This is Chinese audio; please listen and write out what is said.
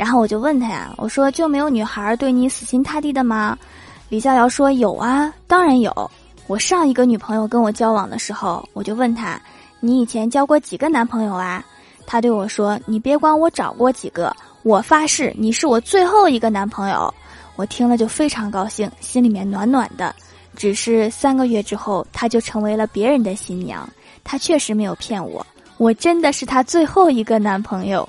然后我就问他呀，我说就没有女孩对你死心塌地的吗？李逍遥说有啊，当然有。我上一个女朋友跟我交往的时候，我就问他，你以前交过几个男朋友啊？他对我说，你别管我找过几个，我发誓你是我最后一个男朋友。我听了就非常高兴，心里面暖暖的。只是三个月之后，他就成为了别人的新娘。他确实没有骗我，我真的是他最后一个男朋友。